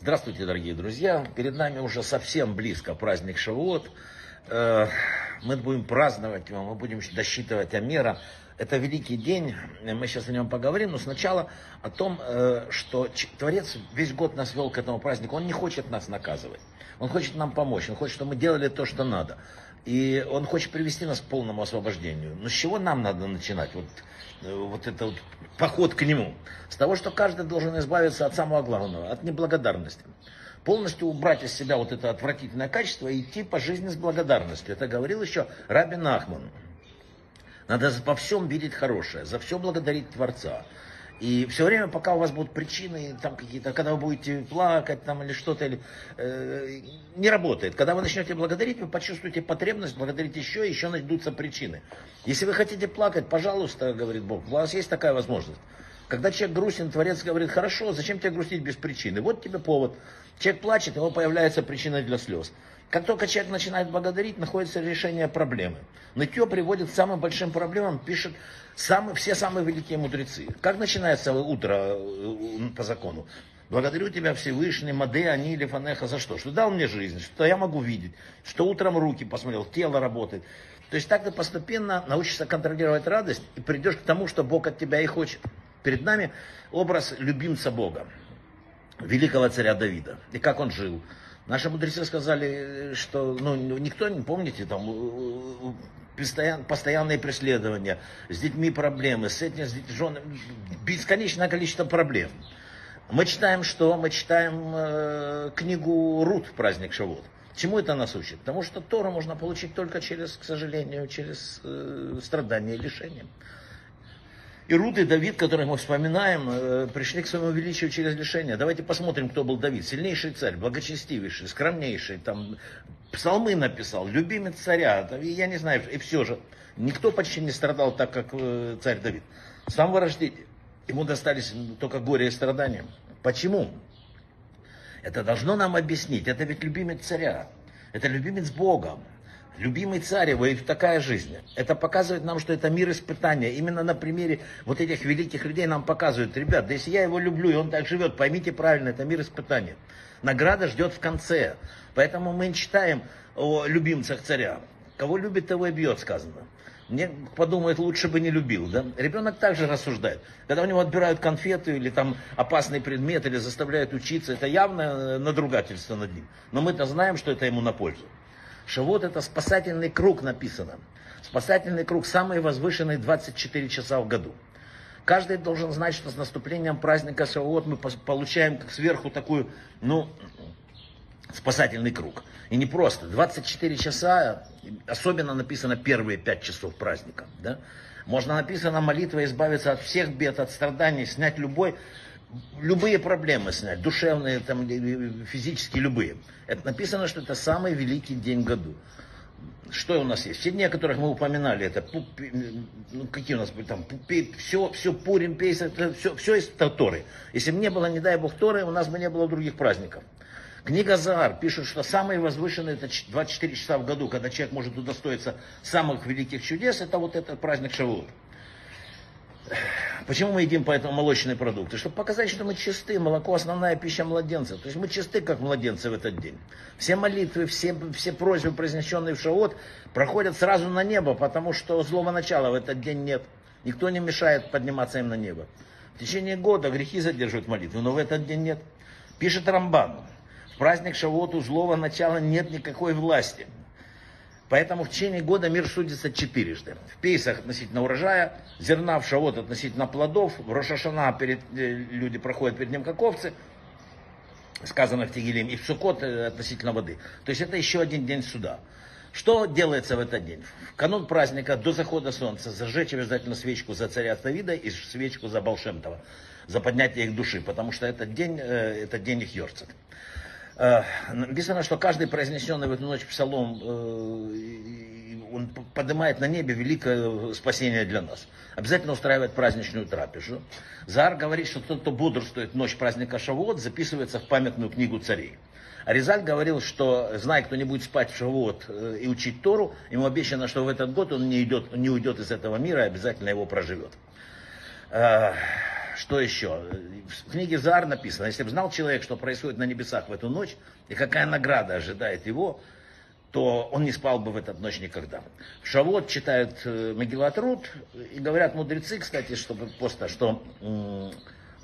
Здравствуйте, дорогие друзья. Перед нами уже совсем близко праздник Шавуот. Э, мы будем праздновать его, мы будем досчитывать Амера. Это великий день, мы сейчас о нем поговорим, но сначала о том, э, что Творец весь год нас вел к этому празднику. Он не хочет нас наказывать, он хочет нам помочь, он хочет, чтобы мы делали то, что надо. И он хочет привести нас к полному освобождению. Но с чего нам надо начинать? Вот, э, вот это вот поход к нему. С того, что каждый должен избавиться от самого главного, от неблагодарности. Полностью убрать из себя вот это отвратительное качество и идти по жизни с благодарностью. Это говорил еще Рабин Ахман. Надо во всем видеть хорошее, за все благодарить Творца. И все время, пока у вас будут причины, там какие-то, когда вы будете плакать там или что-то, или, э, не работает. Когда вы начнете благодарить, вы почувствуете потребность благодарить еще, и еще найдутся причины. Если вы хотите плакать, пожалуйста, говорит Бог, у вас есть такая возможность. Когда человек грустен, Творец говорит, хорошо, зачем тебе грустить без причины? Вот тебе повод. Человек плачет, у него появляется причина для слез. Как только человек начинает благодарить, находится решение проблемы. Нытье приводит к самым большим проблемам, пишет самые, все самые великие мудрецы. Как начинается утро э, по закону? Благодарю тебя, Всевышний, Маде, Ани, Лефанеха, за что? Что дал мне жизнь, что я могу видеть, что утром руки посмотрел, тело работает. То есть так ты постепенно научишься контролировать радость и придешь к тому, что Бог от тебя и хочет. Перед нами образ любимца Бога, великого царя Давида, и как он жил. Наши мудрецы сказали, что ну, никто не помните, там постоян, постоянные преследования, с детьми проблемы, с этим, с женами, бесконечное количество проблем. Мы читаем что? Мы читаем э, книгу Рут «Праздник Шавот». Чему это нас учит? Потому что Тору можно получить только через, к сожалению, через э, страдания и лишения. И Рут и Давид, которых мы вспоминаем, э, пришли к своему величию через лишение. Давайте посмотрим, кто был Давид. Сильнейший царь, благочестивейший, скромнейший, там, псалмы написал, любимец царя, я не знаю, и все же. Никто почти не страдал так, как э, царь Давид. С самого рождения ему достались только горе и страдания. Почему? Это должно нам объяснить. Это ведь любимец царя. Это любимец Бога любимый царь его и такая жизнь. Это показывает нам, что это мир испытания. Именно на примере вот этих великих людей нам показывают, ребят, да если я его люблю, и он так живет, поймите правильно, это мир испытания. Награда ждет в конце. Поэтому мы читаем о любимцах царя. Кого любит, того и бьет, сказано. Мне подумает, лучше бы не любил. Да? Ребенок также рассуждает. Когда у него отбирают конфеты или там опасный предмет, или заставляют учиться, это явное надругательство над ним. Но мы-то знаем, что это ему на пользу. Шавот это спасательный круг написано. Спасательный круг, самый возвышенный 24 часа в году. Каждый должен знать, что с наступлением праздника Шавуот мы получаем сверху такую, ну, спасательный круг. И не просто. 24 часа, особенно написано первые 5 часов праздника. Да? Можно написано молитва избавиться от всех бед, от страданий, снять любой любые проблемы снять, душевные, там, физические, любые. Это написано, что это самый великий день в году. Что у нас есть? Все дни, о которых мы упоминали, это ну, какие у нас были там, все, все Пурим, Пейс, это все, все из Торы. Если бы не было, не дай Бог, Торы, у нас бы не было других праздников. Книга Заар пишет, что самые возвышенные это 24 часа в году, когда человек может удостоиться самых великих чудес, это вот этот праздник Шавуот. Почему мы едим поэтому молочные продукты? Чтобы показать, что мы чисты. Молоко основная пища младенцев. То есть мы чисты, как младенцы в этот день. Все молитвы, все, все просьбы, произнесенные в Шаот, проходят сразу на небо, потому что злого начала в этот день нет. Никто не мешает подниматься им на небо. В течение года грехи задерживают молитву, но в этот день нет. Пишет Рамбан. В праздник Шавот у злого начала нет никакой власти. Поэтому в течение года мир судится четырежды. В Пейсах относительно урожая, зерна в Шавот относительно плодов, в Рошашана перед, э, люди проходят перед ним как овцы, сказано в Тегелим, и в Сукот э, относительно воды. То есть это еще один день суда. Что делается в этот день? В канун праздника до захода солнца зажечь обязательно свечку за царя Давида и свечку за Балшемтова, за поднятие их души, потому что этот день, э, это день их Йорцет. Э, написано, что каждый произнесенный в эту ночь псалом, э, он поднимает на небе великое спасение для нас. Обязательно устраивает праздничную трапезу. Зар говорит, что тот, кто бодрствует ночь праздника Шавуот, записывается в памятную книгу царей. Аризаль говорил, что, зная, кто не будет спать в Шавуот э, и учить Тору, ему обещано, что в этот год он не, идет, не уйдет из этого мира и обязательно его проживет. Что еще? В книге Зар написано, если бы знал человек, что происходит на небесах в эту ночь, и какая награда ожидает его, то он не спал бы в эту ночь никогда. Шавот читают э, Мегилат Рут, и говорят мудрецы, кстати, чтобы просто, что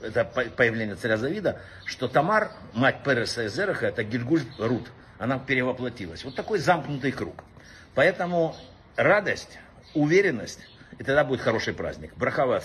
это появление царя Завида, что Тамар, мать Переса и Зераха, это Гильгуль Рут, она перевоплотилась. Вот такой замкнутый круг. Поэтому радость, уверенность, и тогда будет хороший праздник. Брахава от